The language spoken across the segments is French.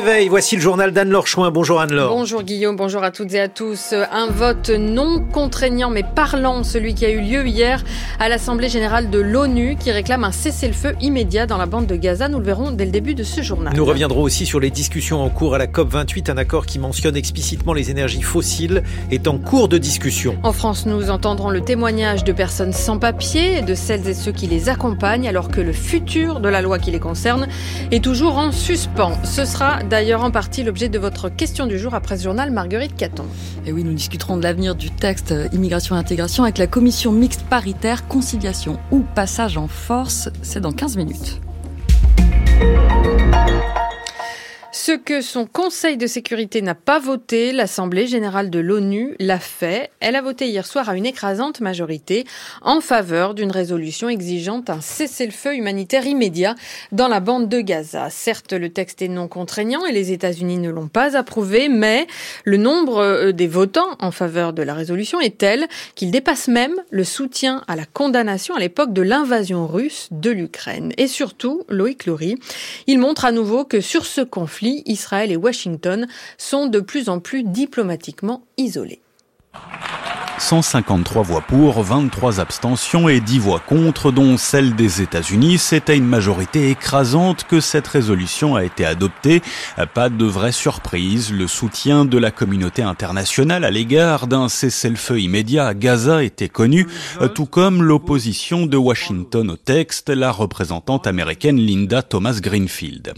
réveil, voici le journal d'Anne-Laure Chouin. Bonjour Anne-Laure. Bonjour Guillaume, bonjour à toutes et à tous. Un vote non contraignant mais parlant, celui qui a eu lieu hier à l'Assemblée générale de l'ONU qui réclame un cessez-le-feu immédiat dans la bande de Gaza. Nous le verrons dès le début de ce journal. Nous reviendrons aussi sur les discussions en cours à la COP28. Un accord qui mentionne explicitement les énergies fossiles est en cours de discussion. En France, nous entendrons le témoignage de personnes sans papier et de celles et ceux qui les accompagnent alors que le futur de la loi qui les concerne est toujours en suspens. Ce sera d'ailleurs en partie l'objet de votre question du jour après ce journal, Marguerite Caton. Et oui, nous discuterons de l'avenir du texte Immigration et Intégration avec la commission mixte paritaire Conciliation ou Passage en force. C'est dans 15 minutes. Ce que son Conseil de sécurité n'a pas voté, l'Assemblée générale de l'ONU l'a fait. Elle a voté hier soir à une écrasante majorité en faveur d'une résolution exigeant un cessez-le-feu humanitaire immédiat dans la bande de Gaza. Certes, le texte est non contraignant et les États-Unis ne l'ont pas approuvé, mais le nombre euh, des votants en faveur de la résolution est tel qu'il dépasse même le soutien à la condamnation à l'époque de l'invasion russe de l'Ukraine. Et surtout, Loïc Loury, il montre à nouveau que sur ce conflit, Israël et Washington sont de plus en plus diplomatiquement isolés. 153 voix pour, 23 abstentions et 10 voix contre, dont celle des États-Unis. C'est à une majorité écrasante que cette résolution a été adoptée. Pas de vraie surprise. Le soutien de la communauté internationale à l'égard d'un cessez-le-feu immédiat à Gaza était connu, tout comme l'opposition de Washington au texte, la représentante américaine Linda Thomas Greenfield.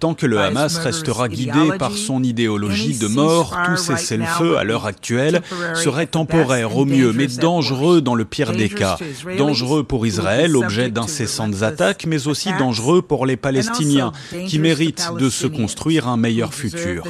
Tant que le Hamas restera guidé par son idéologie de mort, tout cessez-le-feu à l'heure actuelle serait temporaire au mieux, mais dangereux dans le pire des cas. Dangereux pour Israël, objet d'incessantes attaques, mais aussi dangereux pour les Palestiniens, qui méritent de se construire un meilleur futur.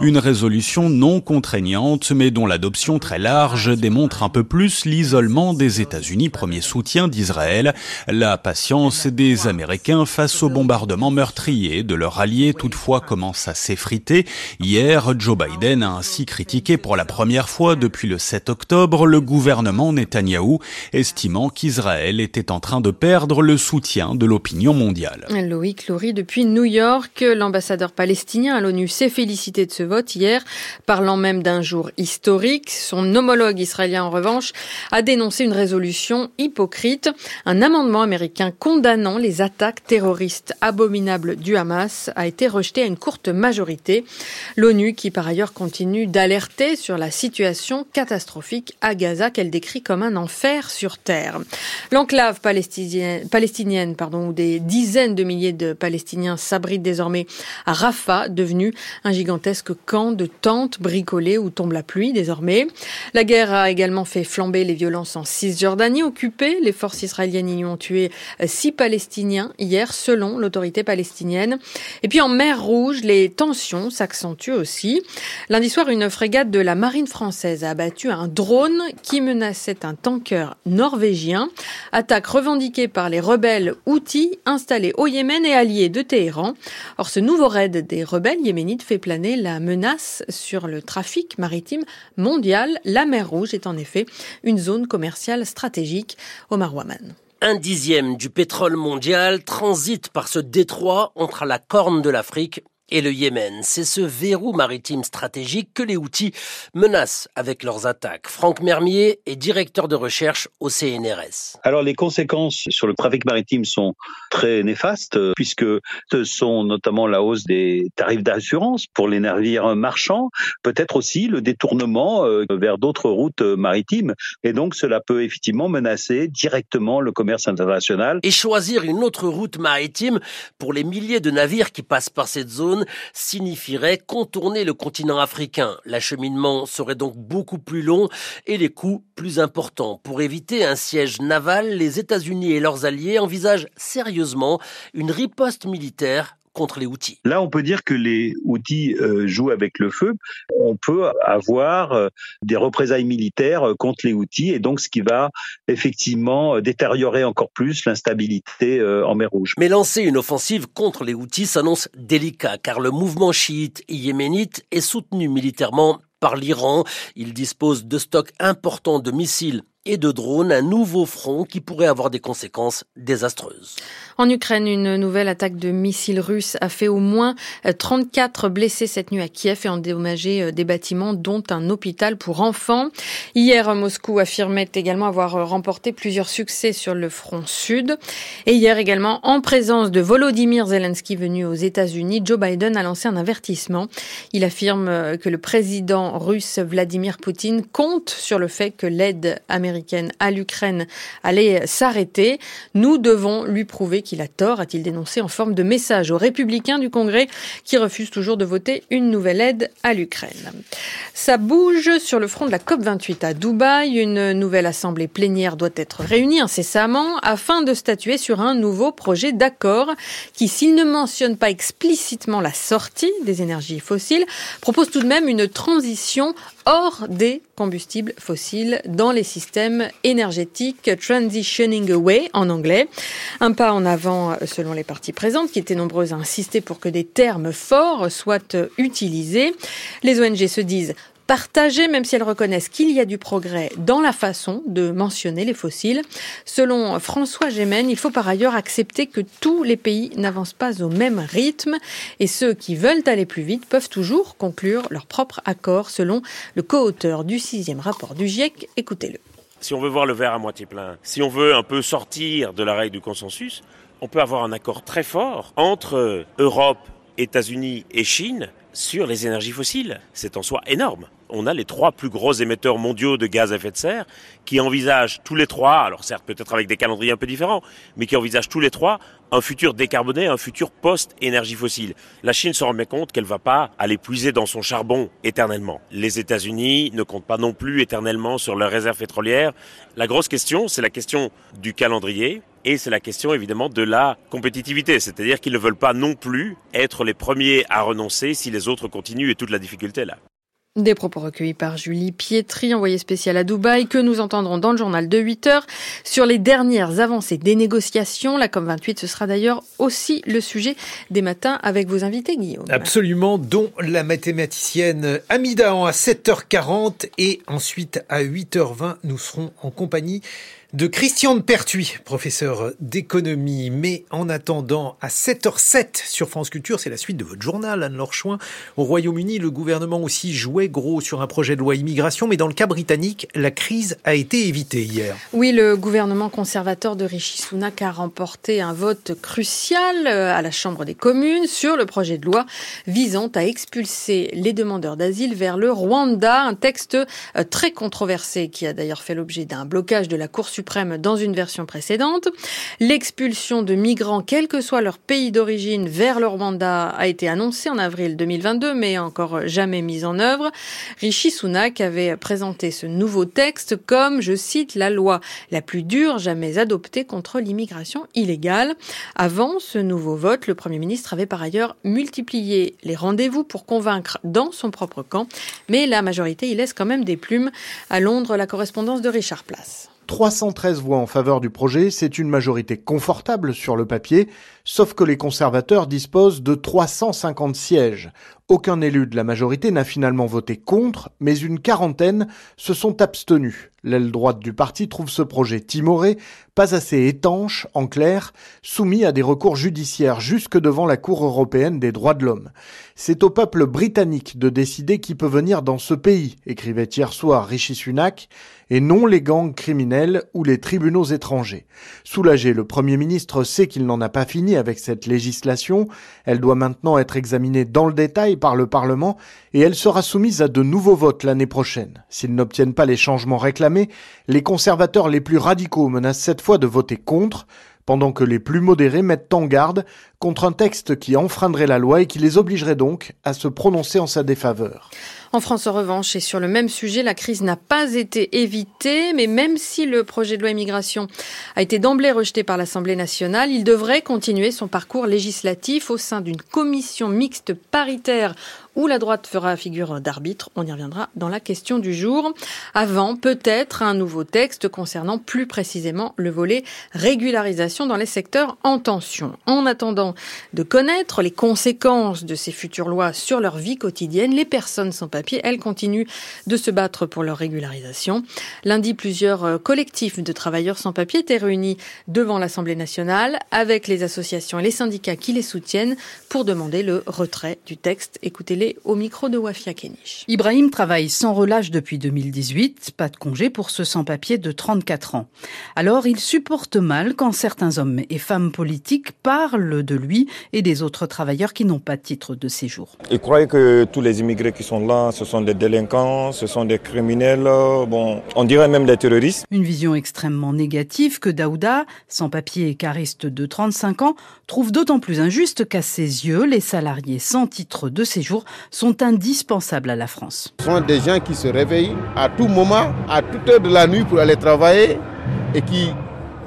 Une résolution non contraignante, mais dont l'adoption très large démontre un peu plus l'isolement des États-Unis, premier soutien d'Israël, la patience des Américains face au bombardement meurtrier de leurs alliés toutefois commence à s'effriter. Hier, Joe Biden a ainsi critiqué pour la première fois depuis le 7 octobre le gouvernement Netanyahou, estimant qu'Israël était en train de perdre le soutien de l'opinion mondiale. Loïc Loury depuis New York, l'ambassadeur palestinien palestinien à l'ONU s'est félicité de ce vote hier, parlant même d'un jour historique. Son homologue israélien, en revanche, a dénoncé une résolution hypocrite, un amendement américain condamnant les attaques terroristes abominables du Hamas a été rejeté à une courte majorité. L'ONU, qui par ailleurs continue d'alerter sur la situation catastrophique à Gaza qu'elle décrit comme un enfer sur terre. L'enclave palestinienne, pardon, où des dizaines de milliers de Palestiniens s'abritent désormais à Rafah devenu un gigantesque camp de tentes bricolées où tombe la pluie désormais. La guerre a également fait flamber les violences en Cisjordanie occupée. Les forces israéliennes y ont tué six Palestiniens hier, selon l'autorité palestinienne. Et puis en mer Rouge, les tensions s'accentuent aussi. Lundi soir, une frégate de la marine française a abattu un drone qui menaçait un tanker norvégien. Attaque revendiquée par les rebelles Houthis installés au Yémen et alliés de Téhéran. Or, ce nouveau raid des rebelles yéménites fait planer la menace sur le trafic maritime mondial. La mer Rouge est en effet une zone commerciale stratégique. Omar Waman. Un dixième du pétrole mondial transite par ce détroit entre la corne de l'Afrique et le Yémen. C'est ce verrou maritime stratégique que les outils menacent avec leurs attaques. Franck Mermier est directeur de recherche au CNRS. Alors les conséquences sur le trafic maritime sont très néfastes puisque ce sont notamment la hausse des tarifs d'assurance pour les navires marchands, peut-être aussi le détournement euh, vers d'autres routes maritimes et donc cela peut effectivement menacer directement le commerce international. Et choisir une autre route maritime pour les milliers de navires qui passent par cette zone signifierait contourner le continent africain. L'acheminement serait donc beaucoup plus long et les coûts plus importants. Pour éviter un siège naval, les États-Unis et leurs alliés envisagent sérieusement une riposte militaire contre les outils. Là, on peut dire que les outils euh, jouent avec le feu. On peut avoir euh, des représailles militaires euh, contre les outils et donc ce qui va effectivement détériorer encore plus l'instabilité en mer Rouge. Mais lancer une offensive contre les outils s'annonce délicat car le mouvement chiite yéménite est soutenu militairement par l'Iran. Il dispose de stocks importants de missiles et de drones, un nouveau front qui pourrait avoir des conséquences désastreuses. En Ukraine, une nouvelle attaque de missiles russes a fait au moins 34 blessés cette nuit à Kiev et endommagé des bâtiments, dont un hôpital pour enfants. Hier, Moscou affirmait également avoir remporté plusieurs succès sur le front sud. Et hier également, en présence de Volodymyr Zelensky venu aux États-Unis, Joe Biden a lancé un avertissement. Il affirme que le président russe Vladimir Poutine compte sur le fait que l'aide américaine à l'Ukraine allait s'arrêter. Nous devons lui prouver qu'il a tort, a-t-il dénoncé en forme de message aux républicains du Congrès qui refusent toujours de voter une nouvelle aide à l'Ukraine. Ça bouge sur le front de la COP28 à Dubaï. Une nouvelle assemblée plénière doit être réunie incessamment afin de statuer sur un nouveau projet d'accord qui, s'il ne mentionne pas explicitement la sortie des énergies fossiles, propose tout de même une transition hors des combustibles fossiles dans les systèmes énergétiques, transitioning away en anglais. Un pas en avant selon les parties présentes qui étaient nombreuses à insister pour que des termes forts soient utilisés. Les ONG se disent partagées, même si elles reconnaissent qu'il y a du progrès dans la façon de mentionner les fossiles. Selon François Gémen, il faut par ailleurs accepter que tous les pays n'avancent pas au même rythme et ceux qui veulent aller plus vite peuvent toujours conclure leur propre accord, selon le co-auteur du sixième rapport du GIEC. Écoutez-le. Si on veut voir le verre à moitié plein, si on veut un peu sortir de la règle du consensus, on peut avoir un accord très fort entre Europe, États-Unis et Chine sur les énergies fossiles. C'est en soi énorme. On a les trois plus gros émetteurs mondiaux de gaz à effet de serre qui envisagent tous les trois, alors certes peut-être avec des calendriers un peu différents, mais qui envisagent tous les trois un futur décarboné, un futur post-énergie fossile. La Chine se remet compte qu'elle ne va pas aller puiser dans son charbon éternellement. Les États-Unis ne comptent pas non plus éternellement sur leurs réserves pétrolières. La grosse question, c'est la question du calendrier, et c'est la question évidemment de la compétitivité, c'est-à-dire qu'ils ne veulent pas non plus être les premiers à renoncer si les autres continuent et toute la difficulté là. Des propos recueillis par Julie Pietri, envoyée spéciale à Dubaï, que nous entendrons dans le journal de 8 heures sur les dernières avancées des négociations. La COP28, ce sera d'ailleurs aussi le sujet des matins avec vos invités, Guillaume. Absolument, dont la mathématicienne Amida à 7h40 et ensuite à 8h20, nous serons en compagnie de Christian de Pertuis, professeur d'économie. Mais en attendant, à 7h07 sur France Culture, c'est la suite de votre journal, Anne-Laure Chouin. Au Royaume-Uni, le gouvernement aussi jouait gros sur un projet de loi immigration, mais dans le cas britannique, la crise a été évitée hier. Oui, le gouvernement conservateur de Rishi Sunak a remporté un vote crucial euh, à la Chambre des communes sur le projet de loi visant à expulser les demandeurs d'asile vers le Rwanda, un texte euh, très controversé qui a d'ailleurs fait l'objet d'un blocage de la Cour dans une version précédente. L'expulsion de migrants, quel que soit leur pays d'origine, vers leur mandat a été annoncée en avril 2022, mais encore jamais mise en œuvre. Rishi Sunak avait présenté ce nouveau texte comme, je cite, la loi la plus dure jamais adoptée contre l'immigration illégale. Avant ce nouveau vote, le Premier ministre avait par ailleurs multiplié les rendez-vous pour convaincre dans son propre camp, mais la majorité y laisse quand même des plumes. À Londres, la correspondance de Richard Place. 313 voix en faveur du projet, c'est une majorité confortable sur le papier, sauf que les conservateurs disposent de 350 sièges. Aucun élu de la majorité n'a finalement voté contre, mais une quarantaine se sont abstenus. L'aile droite du parti trouve ce projet timoré, pas assez étanche, en clair, soumis à des recours judiciaires jusque devant la Cour européenne des droits de l'homme. C'est au peuple britannique de décider qui peut venir dans ce pays, écrivait hier soir Rishi Sunak, et non les gangs criminels ou les tribunaux étrangers. Soulagé, le Premier ministre sait qu'il n'en a pas fini avec cette législation. Elle doit maintenant être examinée dans le détail par le Parlement et elle sera soumise à de nouveaux votes l'année prochaine. S'ils n'obtiennent pas les changements réclamés, les conservateurs les plus radicaux menacent cette fois de voter contre, pendant que les plus modérés mettent en garde contre un texte qui enfreindrait la loi et qui les obligerait donc à se prononcer en sa défaveur. En France, en revanche, et sur le même sujet, la crise n'a pas été évitée, mais même si le projet de loi immigration a été d'emblée rejeté par l'Assemblée nationale, il devrait continuer son parcours législatif au sein d'une commission mixte paritaire où la droite fera figure d'arbitre. On y reviendra dans la question du jour. Avant, peut-être un nouveau texte concernant plus précisément le volet régularisation dans les secteurs en tension. En attendant de connaître les conséquences de ces futures lois sur leur vie quotidienne, les personnes sans papier sans-papiers, elles, continuent de se battre pour leur régularisation. Lundi, plusieurs euh, collectifs de travailleurs sans-papiers étaient réunis devant l'Assemblée nationale avec les associations et les syndicats qui les soutiennent pour demander le retrait du texte. Écoutez-les au micro de Wafia Kenish. Ibrahim travaille sans relâche depuis 2018, pas de congé pour ce sans-papier de 34 ans. Alors il supporte mal quand certains hommes et femmes politiques parlent de lui et des autres travailleurs qui n'ont pas de titre de séjour. Il croit que tous les immigrés qui sont là, ce sont des délinquants, ce sont des criminels, bon, on dirait même des terroristes. Une vision extrêmement négative que Daouda, sans papier et cariste de 35 ans, trouve d'autant plus injuste qu'à ses yeux, les salariés sans titre de séjour sont indispensables à la France. Ce sont des gens qui se réveillent à tout moment, à toute heure de la nuit pour aller travailler et qui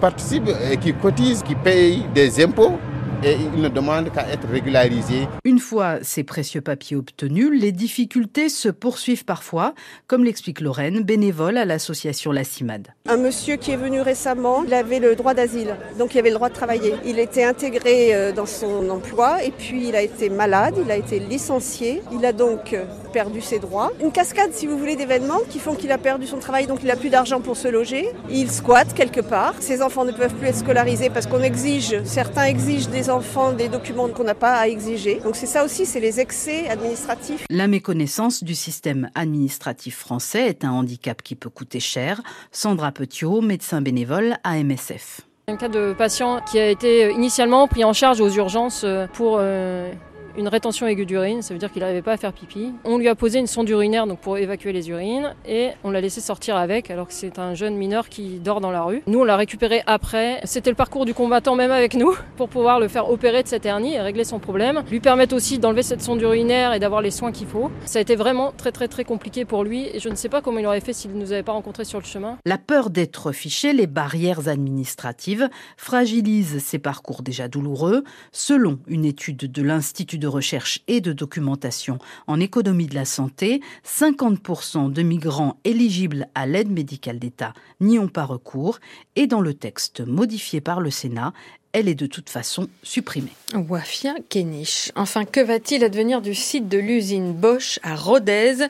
participent et qui cotisent, qui payent des impôts et ils ne demandent qu'à être régularisés. Une fois ces précieux papiers obtenus, les difficultés se poursuivent parfois, comme l'explique Lorraine, bénévole à l'association La Cimade. Un monsieur qui est venu récemment, il avait le droit d'asile, donc il avait le droit de travailler. Il était intégré euh, dans son emploi et puis il a été malade, il a été licencié, il a donc euh, perdu ses droits. Une cascade, si vous voulez, d'événements qui font qu'il a perdu son travail, donc il n'a plus d'argent pour se loger. Il squatte quelque part. Ses enfants ne peuvent plus être scolarisés parce qu'on exige, certains exigent des enfants des documents qu'on n'a pas à exiger. Donc c'est ça aussi, c'est les excès administratifs. La méconnaissance du système administratif français est un handicap qui peut coûter cher. Sandra Petiot, médecin bénévole à MSF. Un cas de patient qui a été initialement pris en charge aux urgences pour euh, une rétention aiguë d'urine, ça veut dire qu'il n'arrivait pas à faire pipi. On lui a posé une sonde urinaire donc pour évacuer les urines et on l'a laissé sortir avec alors que c'est un jeune mineur qui dort dans la rue. Nous on l'a récupéré après. C'était le parcours du combattant même avec nous pour pouvoir le faire opérer de cette hernie et régler son problème. Lui permettre aussi d'enlever cette sonde urinaire et d'avoir les soins qu'il faut. Ça a été vraiment très très très compliqué pour lui et je ne sais pas comment il aurait fait s'il ne nous avait pas rencontrés sur le chemin. La peur d'être fiché, les barrières administratives fragilisent ces parcours déjà douloureux. Selon une étude de l'Institut de recherche et de documentation en économie de la santé, 50% de migrants éligibles à l'aide médicale d'État n'y ont pas recours. Et dans le texte modifié par le Sénat, elle est de toute façon supprimée. Wafia Kenish. Enfin, que va-t-il advenir du site de l'usine Bosch à Rodez?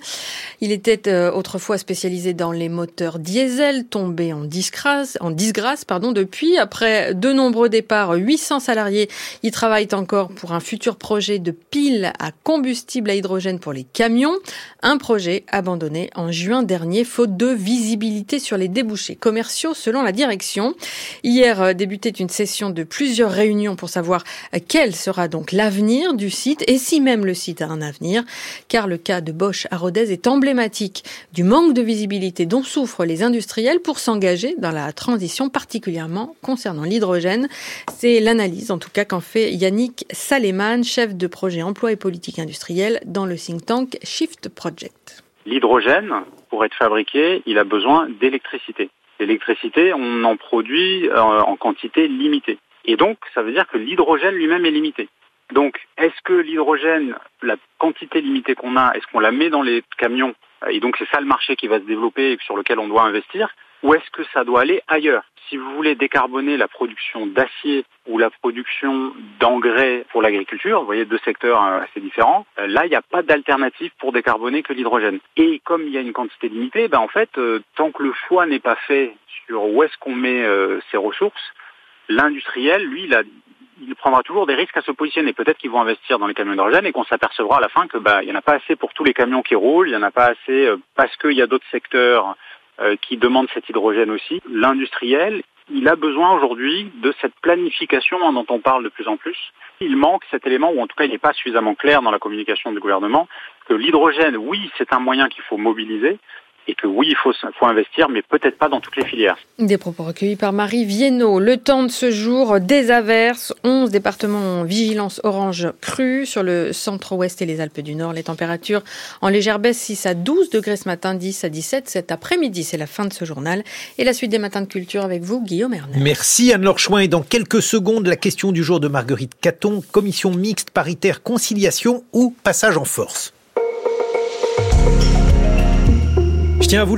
Il était euh, autrefois spécialisé dans les moteurs diesel, tombé en disgrâce, en disgrâce pardon, depuis. Après de nombreux départs, 800 salariés y travaillent encore pour un futur projet de pile à combustible à hydrogène pour les camions. Un projet abandonné en juin dernier, faute de visibilité sur les débouchés commerciaux selon la direction. Hier euh, débutait une session de plusieurs réunions pour savoir quel sera donc l'avenir du site et si même le site a un avenir, car le cas de Bosch à Rodez est emblématique du manque de visibilité dont souffrent les industriels pour s'engager dans la transition, particulièrement concernant l'hydrogène. C'est l'analyse, en tout cas, qu'en fait Yannick Saleman, chef de projet emploi et politique industrielle dans le think tank Shift Project. L'hydrogène, pour être fabriqué, il a besoin d'électricité. L'électricité, on en produit en quantité limitée. Et donc, ça veut dire que l'hydrogène lui-même est limité. Donc, est-ce que l'hydrogène, la quantité limitée qu'on a, est-ce qu'on la met dans les camions Et donc, c'est ça le marché qui va se développer et sur lequel on doit investir. Ou est-ce que ça doit aller ailleurs? Si vous voulez décarboner la production d'acier ou la production d'engrais pour l'agriculture, vous voyez deux secteurs assez différents, là, il n'y a pas d'alternative pour décarboner que l'hydrogène. Et comme il y a une quantité limitée, ben, en fait, tant que le choix n'est pas fait sur où est-ce qu'on met ces ressources, l'industriel, lui, il, a, il, prendra toujours des risques à se positionner. Peut-être qu'ils vont investir dans les camions d'hydrogène et qu'on s'apercevra à la fin que bah il y en a pas assez pour tous les camions qui roulent, il y en a pas assez euh, parce qu'il y a d'autres secteurs euh, qui demandent cet hydrogène aussi. L'industriel, il a besoin aujourd'hui de cette planification dont on parle de plus en plus. Il manque cet élément, ou en tout cas il n'est pas suffisamment clair dans la communication du gouvernement, que l'hydrogène, oui, c'est un moyen qu'il faut mobiliser, et que oui, il faut, faut investir, mais peut-être pas dans toutes les filières. Des propos recueillis par Marie Viennot. Le temps de ce jour, des averses, 11 départements en vigilance orange crue sur le centre-ouest et les Alpes du Nord. Les températures en légère baisse 6 à 12 degrés ce matin, 10 à 17 cet après-midi. C'est la fin de ce journal. Et la suite des matins de culture avec vous, Guillaume Erner. Merci Anne-Laure Chouin. Et dans quelques secondes, la question du jour de Marguerite Caton, commission mixte paritaire conciliation ou passage en force? Je tiens à vous le